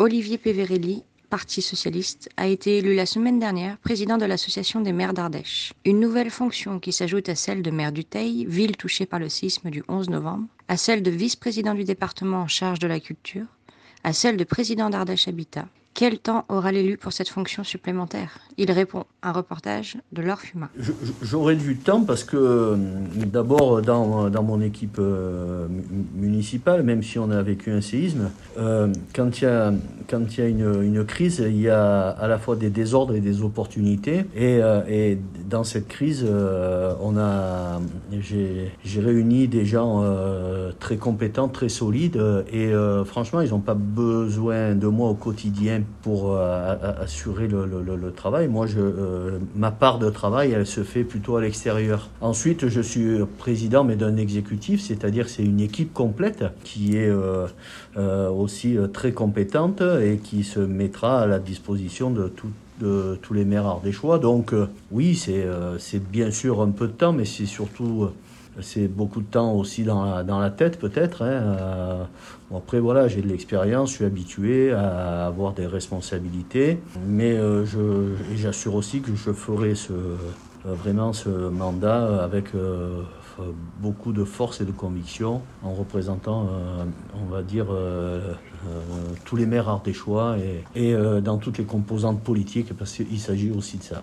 Olivier Peverelli, Parti socialiste, a été élu la semaine dernière président de l'Association des maires d'Ardèche. Une nouvelle fonction qui s'ajoute à celle de maire du Teil, ville touchée par le séisme du 11 novembre, à celle de vice-président du département en charge de la culture, à celle de président d'Ardèche Habitat. Quel temps aura l'élu pour cette fonction supplémentaire? Il répond, un reportage de Laure J'aurai du temps parce que euh, d'abord dans, dans mon équipe euh, mu- municipale, même si on a vécu un séisme, euh, quand il y a, quand il y a une, crise, il y a à la fois des désordres et des opportunités. Et, et dans cette crise, on a, j'ai réuni des gens très compétents, très solides, et franchement, ils n'ont pas besoin de moi au quotidien pour euh, assurer le, travail. Moi, je, euh, ma part de travail, elle se fait plutôt à l'extérieur. Ensuite, je suis président, mais d'un exécutif, c'est-à-dire c'est une équipe complète qui est euh, euh, aussi euh, très compétente et qui se mettra à la disposition de de tous les maires ardéchois. Donc euh, oui, c'est euh, bien sûr un peu de temps, mais c'est surtout euh, c'est beaucoup de temps aussi dans la, tête peut-être. hein. Euh, après voilà, j'ai de l'expérience, je suis habitué à avoir des responsabilités, mais euh, j'assure aussi que je ferai euh, vraiment ce mandat avec beaucoup de force et de conviction en représentant, on va dire, tous les maires ardéchois et, et dans toutes les composantes politiques parce qu'il s'agit aussi de ça.